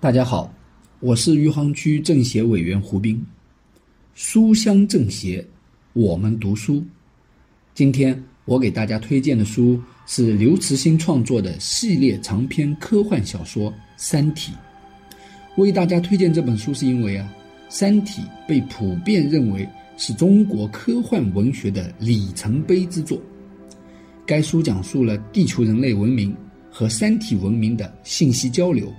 大家好，我是余杭区政协委员胡斌。书香政协，我们读书。今天我给大家推荐的书是刘慈欣创作的系列长篇科幻小说《三体》。为大家推荐这本书，是因为啊，《三体》被普遍认为是中国科幻文学的里程碑之作。该书讲述了地球人类文明和三体文明的信息交流、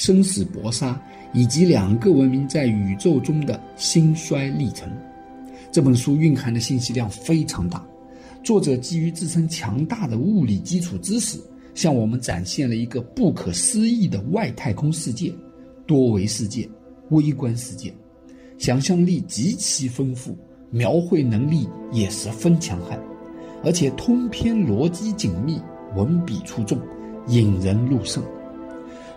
生死搏杀，以及两个文明在宇宙中的兴衰历程。这本书蕴含的信息量非常大，作者基于自身强大的物理基础知识，向我们展现了一个不可思议的外太空世界、多维世界、微观世界，想象力极其丰富，描绘能力也十分强悍。而且通篇逻辑紧密，文笔出众，引人入胜。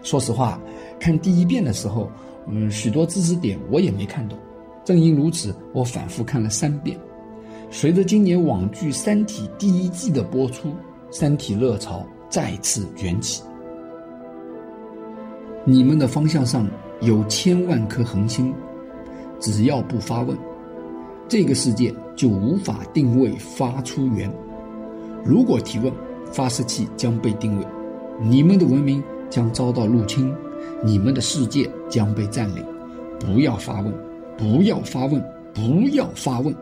说实话，看第一遍的时候，嗯，许多知识点我也没看懂。正因如此，我反复看了三遍。随着今年网剧《三体》第一季的播出，《三体》热潮再次卷起。你们的方向上有千万颗恒星，只要不发问。这个世界就无法定位发出源。如果提问，发射器将被定位，你们的文明将遭到入侵，你们的世界将被占领。不要发问，不要发问，不要发问。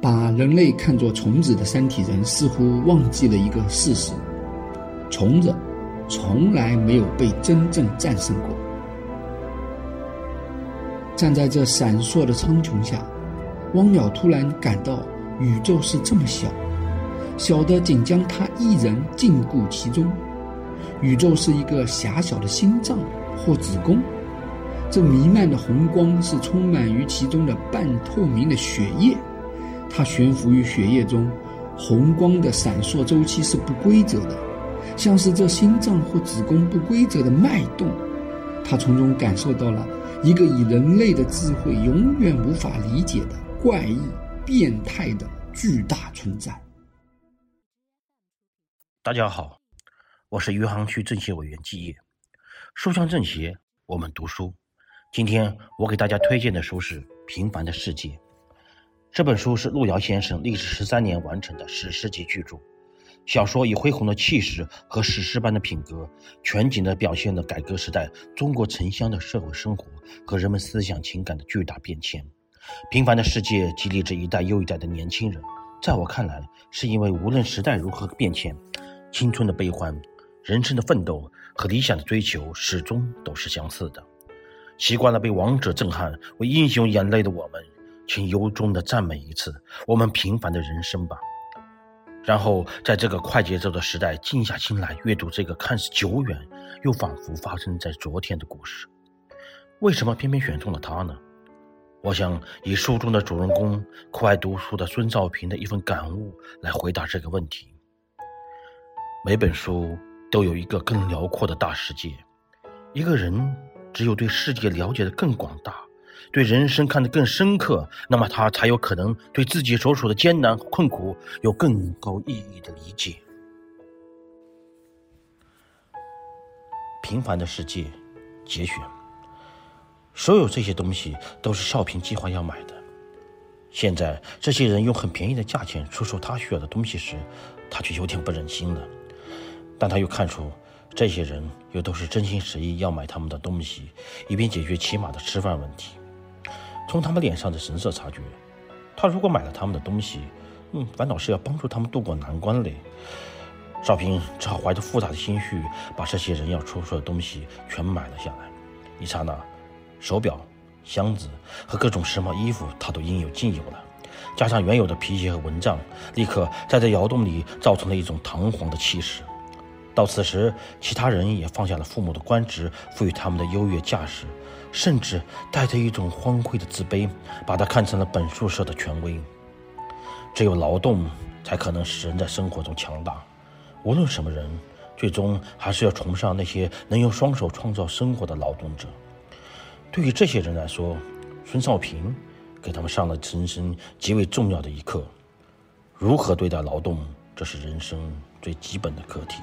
把人类看作虫子的三体人似乎忘记了一个事实：虫子从来没有被真正战胜过。站在这闪烁的苍穹下，汪淼突然感到宇宙是这么小，小的仅将他一人禁锢其中。宇宙是一个狭小的心脏或子宫，这弥漫的红光是充满于其中的半透明的血液，它悬浮于血液中，红光的闪烁周期是不规则的，像是这心脏或子宫不规则的脉动。他从中感受到了。一个以人类的智慧永远无法理解的怪异、变态的巨大存在。大家好，我是余杭区政协委员季业，书香政协，我们读书。今天我给大家推荐的书是《平凡的世界》。这本书是路遥先生历时十三年完成的史诗级巨著。小说以恢宏的气势和史诗般的品格，全景地表现了改革时代中国城乡的社会生活和人们思想情感的巨大变迁。平凡的世界激励着一代又一代的年轻人。在我看来，是因为无论时代如何变迁，青春的悲欢、人生的奋斗和理想的追求始终都是相似的。习惯了被王者震撼、为英雄眼泪的我们，请由衷地赞美一次我们平凡的人生吧。然后，在这个快节奏的时代，静下心来阅读这个看似久远又仿佛发生在昨天的故事。为什么偏偏选中了他呢？我想以书中的主人公酷爱读书的孙兆平的一份感悟来回答这个问题。每本书都有一个更辽阔的大世界，一个人只有对世界了解的更广大。对人生看得更深刻，那么他才有可能对自己所处的艰难困苦有更高意义的理解。平凡的世界，节选。所有这些东西都是少平计划要买的。现在这些人用很便宜的价钱出售他需要的东西时，他却有点不忍心了。但他又看出，这些人又都是真心实意要买他们的东西，以便解决起码的吃饭问题。从他们脸上的神色察觉，他如果买了他们的东西，嗯，反倒是要帮助他们渡过难关嘞。少平只好怀着复杂的心绪，把这些人要出售的东西全买了下来。一刹那，手表、箱子和各种时髦衣服，他都应有尽有了。加上原有的皮鞋和蚊帐，立刻在这窑洞里造成了一种堂皇的气势。到此时，其他人也放下了父母的官职赋予他们的优越架势。甚至带着一种荒废的自卑，把它看成了本宿舍的权威。只有劳动，才可能使人在生活中强大。无论什么人，最终还是要崇尚那些能用双手创造生活的劳动者。对于这些人来说，孙少平给他们上了人生极为重要的一课：如何对待劳动，这是人生最基本的课题。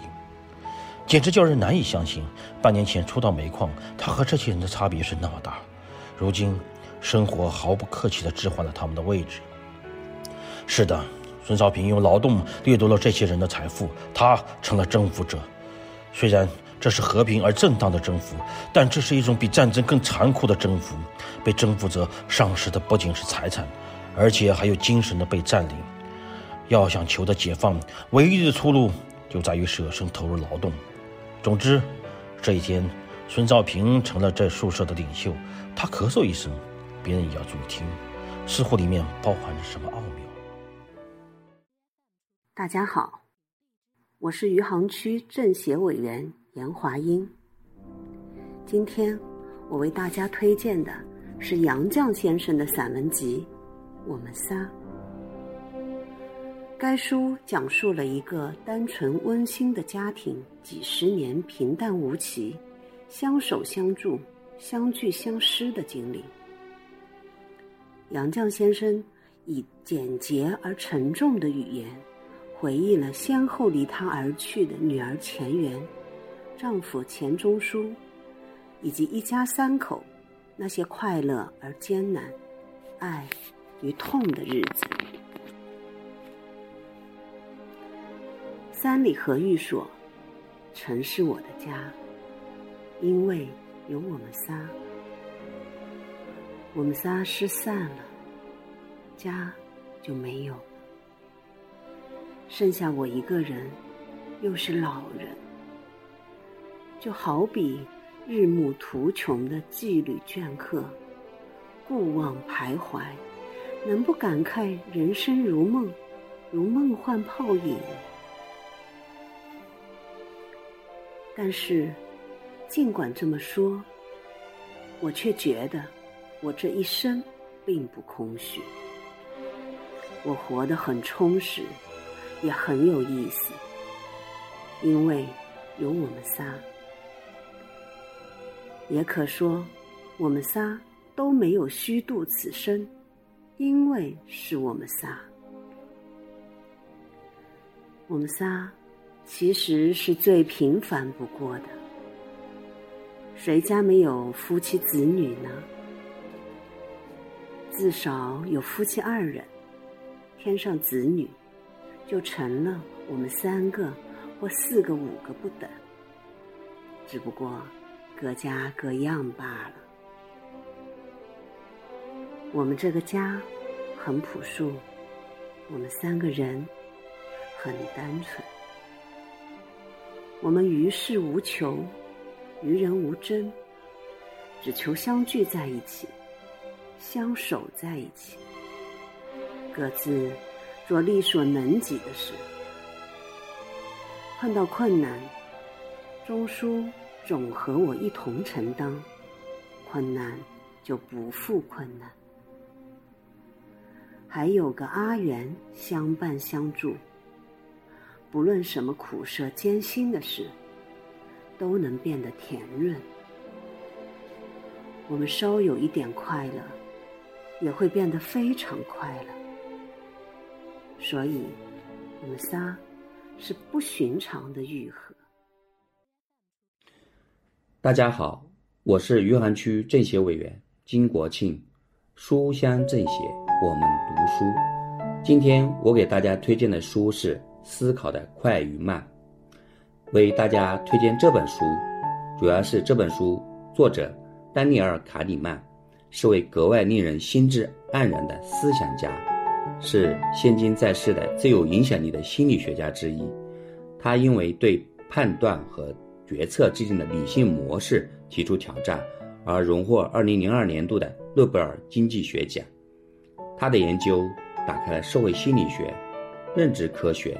简直叫人难以相信。半年前初到煤矿，他和这些人的差别是那么大，如今生活毫不客气地置换了他们的位置。是的，孙少平用劳动掠夺了这些人的财富，他成了征服者。虽然这是和平而正当的征服，但这是一种比战争更残酷的征服。被征服者丧失的不仅是财产，而且还有精神的被占领。要想求得解放，唯一的出路就在于舍身投入劳动。总之，这一天，孙兆平成了这宿舍的领袖。他咳嗽一声，别人也要注意听，似乎里面包含着什么奥妙。大家好。我是余杭区政协委员严华英。今天我为大家推荐的是杨绛先生的散文集《我们仨》。该书讲述了一个单纯温馨的家庭几十年平淡无奇、相守相助、相聚相失的经历。杨绛先生以简洁而沉重的语言。回忆了先后离他而去的女儿钱媛、丈夫钱钟书，以及一家三口那些快乐而艰难、爱与痛的日子。三里河玉说：“城是我的家，因为有我们仨。我们仨失散了，家就没有。”剩下我一个人，又是老人，就好比日暮途穷的羁旅倦客，故望徘徊，能不感慨人生如梦，如梦幻泡影？但是，尽管这么说，我却觉得我这一生并不空虚，我活得很充实。也很有意思，因为有我们仨，也可说我们仨都没有虚度此生，因为是我们仨。我们仨其实是最平凡不过的，谁家没有夫妻子女呢？至少有夫妻二人，添上子女。就成了我们三个或四个、五个不等，只不过各家各样罢了。我们这个家很朴素，我们三个人很单纯。我们于事无求，于人无争，只求相聚在一起，相守在一起，各自。做力所能及的事，碰到困难，钟书总和我一同承担，困难就不负困难。还有个阿元相伴相助，不论什么苦涩艰辛的事，都能变得甜润。我们稍有一点快乐，也会变得非常快乐。所以，我们仨是不寻常的愈合。大家好，我是余杭区政协委员金国庆，书香政协，我们读书。今天我给大家推荐的书是《思考的快与慢》。为大家推荐这本书，主要是这本书作者丹尼尔·卡里曼是位格外令人心智黯然的思想家。是现今在世的最有影响力的心理学家之一。他因为对判断和决策制定的理性模式提出挑战，而荣获2002年度的诺贝尔经济学奖。他的研究打开了社会心理学、认知科学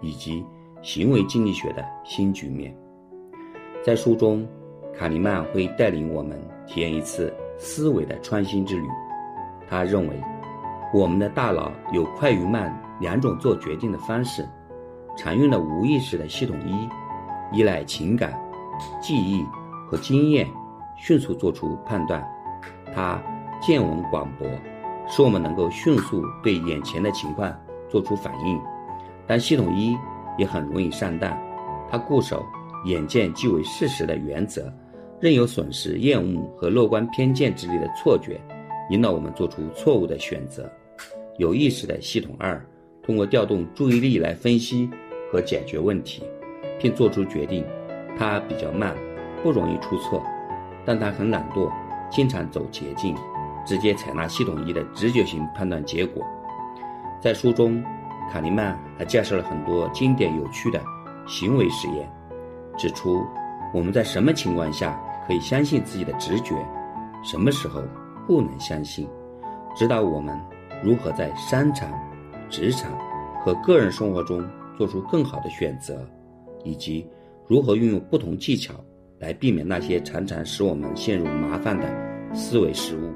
以及行为经济学的新局面。在书中，卡尼曼会带领我们体验一次思维的创新之旅。他认为。我们的大脑有快与慢两种做决定的方式，常用的无意识的系统一，依赖情感、记忆和经验，迅速做出判断。它见闻广博，使我们能够迅速对眼前的情况做出反应。但系统一也很容易上当，它固守眼见即为事实的原则，任由损失、厌恶和乐观偏见之类的错觉，引导我们做出错误的选择。有意识的系统二，通过调动注意力来分析和解决问题，并做出决定。它比较慢，不容易出错，但它很懒惰，经常走捷径，直接采纳系统一的直觉型判断结果。在书中，卡尼曼还介绍了很多经典有趣的行为实验，指出我们在什么情况下可以相信自己的直觉，什么时候不能相信，指导我们如何在商场、职场和个人生活中做出更好的选择，以及如何运用不同技巧来避免那些常常使我们陷入麻烦的思维失误。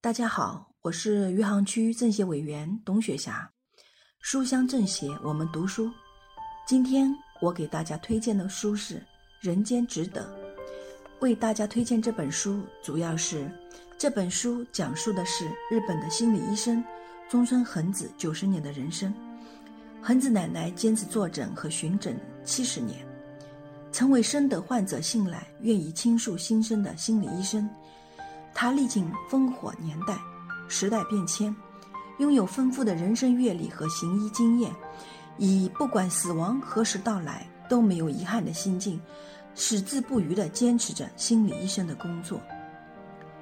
大家好。我是余杭区政协委员董雪霞，书香政协，我们读书。今天我给大家推荐的书是《人间值得》。为大家推荐这本书，主要是这本书讲述的是日本的心理医生中村恒子九十年的人生。恒子奶奶坚持坐诊和巡诊七十年，成为深得患者信赖、愿意倾诉心声的心理医生。她历经烽火年代。时代变迁，拥有丰富的人生阅历和行医经验，以不管死亡何时到来都没有遗憾的心境，矢志不渝地坚持着心理医生的工作。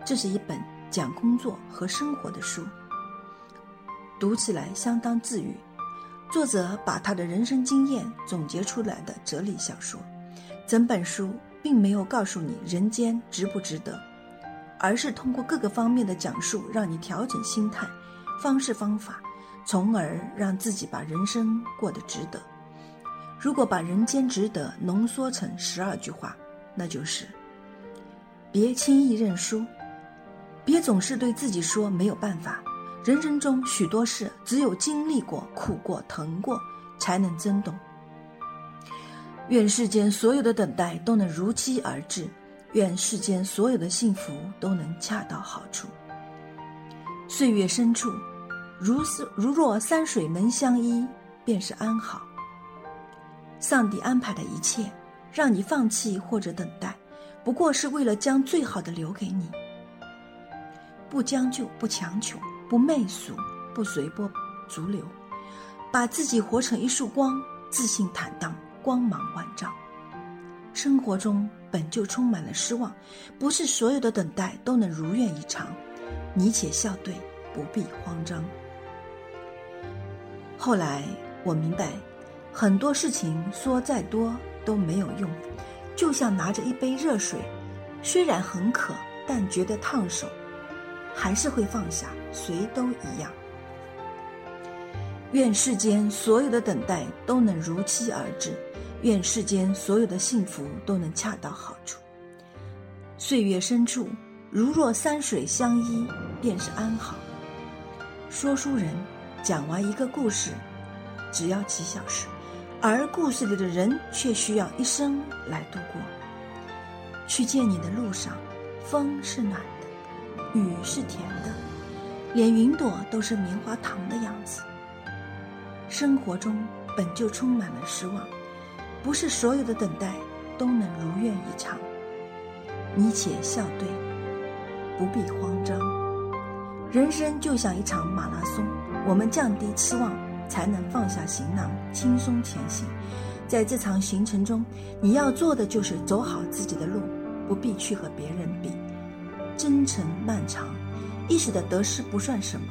这是一本讲工作和生活的书，读起来相当治愈。作者把他的人生经验总结出来的哲理小说，整本书并没有告诉你人间值不值得。而是通过各个方面的讲述，让你调整心态、方式方法，从而让自己把人生过得值得。如果把人间值得浓缩成十二句话，那就是：别轻易认输，别总是对自己说没有办法。人生中许多事，只有经历过、苦过、疼过，才能真懂。愿世间所有的等待都能如期而至。愿世间所有的幸福都能恰到好处。岁月深处，如是如若山水能相依，便是安好。上帝安排的一切，让你放弃或者等待，不过是为了将最好的留给你。不将就，不强求，不媚俗，不随波逐流，把自己活成一束光，自信坦荡，光芒万丈。生活中本就充满了失望，不是所有的等待都能如愿以偿。你且笑对，不必慌张。后来我明白，很多事情说再多都没有用，就像拿着一杯热水，虽然很渴，但觉得烫手，还是会放下。谁都一样。愿世间所有的等待都能如期而至。愿世间所有的幸福都能恰到好处。岁月深处，如若山水相依，便是安好。说书人讲完一个故事，只要几小时，而故事里的人却需要一生来度过。去见你的路上，风是暖的，雨是甜的，连云朵都是棉花糖的样子。生活中本就充满了失望。不是所有的等待都能如愿以偿，你且笑对，不必慌张。人生就像一场马拉松，我们降低期望，才能放下行囊，轻松前行。在这场行程中，你要做的就是走好自己的路，不必去和别人比。征程漫长，一时的得失不算什么，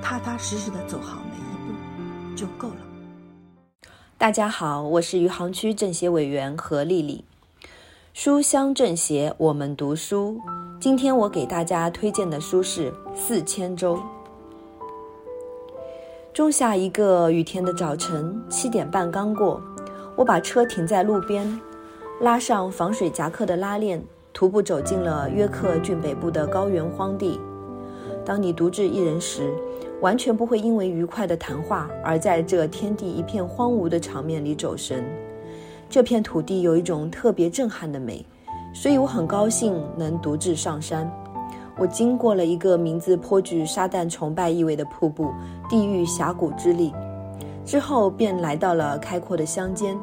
踏踏实实的走好每一步就够了。大家好，我是余杭区政协委员何丽丽。书香政协，我们读书。今天我给大家推荐的书是《四千周》。仲夏一个雨天的早晨，七点半刚过，我把车停在路边，拉上防水夹克的拉链，徒步走进了约克郡北部的高原荒地。当你独自一人时，完全不会因为愉快的谈话而在这天地一片荒芜的场面里走神。这片土地有一种特别震撼的美，所以我很高兴能独自上山。我经过了一个名字颇具撒旦崇拜意味的瀑布——地狱峡谷之力，之后便来到了开阔的乡间。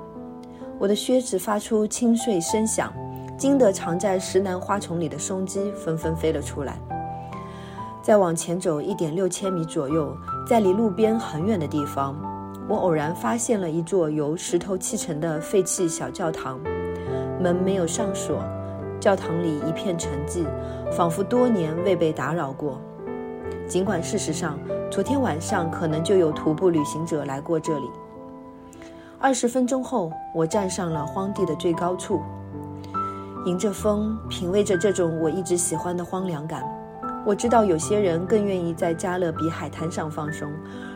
我的靴子发出清脆声响，惊得藏在石楠花丛里的松鸡纷纷飞了出来。再往前走一点六千米左右，在离路边很远的地方，我偶然发现了一座由石头砌成的废弃小教堂，门没有上锁，教堂里一片沉寂，仿佛多年未被打扰过。尽管事实上，昨天晚上可能就有徒步旅行者来过这里。二十分钟后，我站上了荒地的最高处，迎着风，品味着这种我一直喜欢的荒凉感。我知道有些人更愿意在加勒比海滩上放松，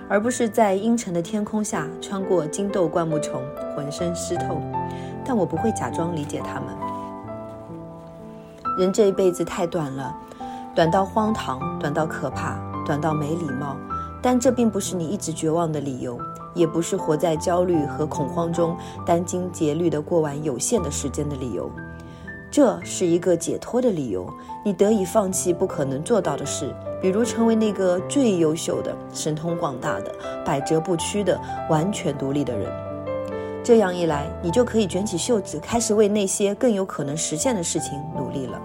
而不是在阴沉的天空下穿过金豆灌木丛，浑身湿透。但我不会假装理解他们。人这一辈子太短了，短到荒唐，短到可怕，短到没礼貌。但这并不是你一直绝望的理由，也不是活在焦虑和恐慌中殚精竭虑地过完有限的时间的理由。这是一个解脱的理由，你得以放弃不可能做到的事，比如成为那个最优秀的、神通广大的、百折不屈的、完全独立的人。这样一来，你就可以卷起袖子，开始为那些更有可能实现的事情努力了。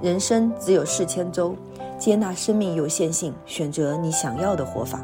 人生只有四千周，接纳生命有限性，选择你想要的活法。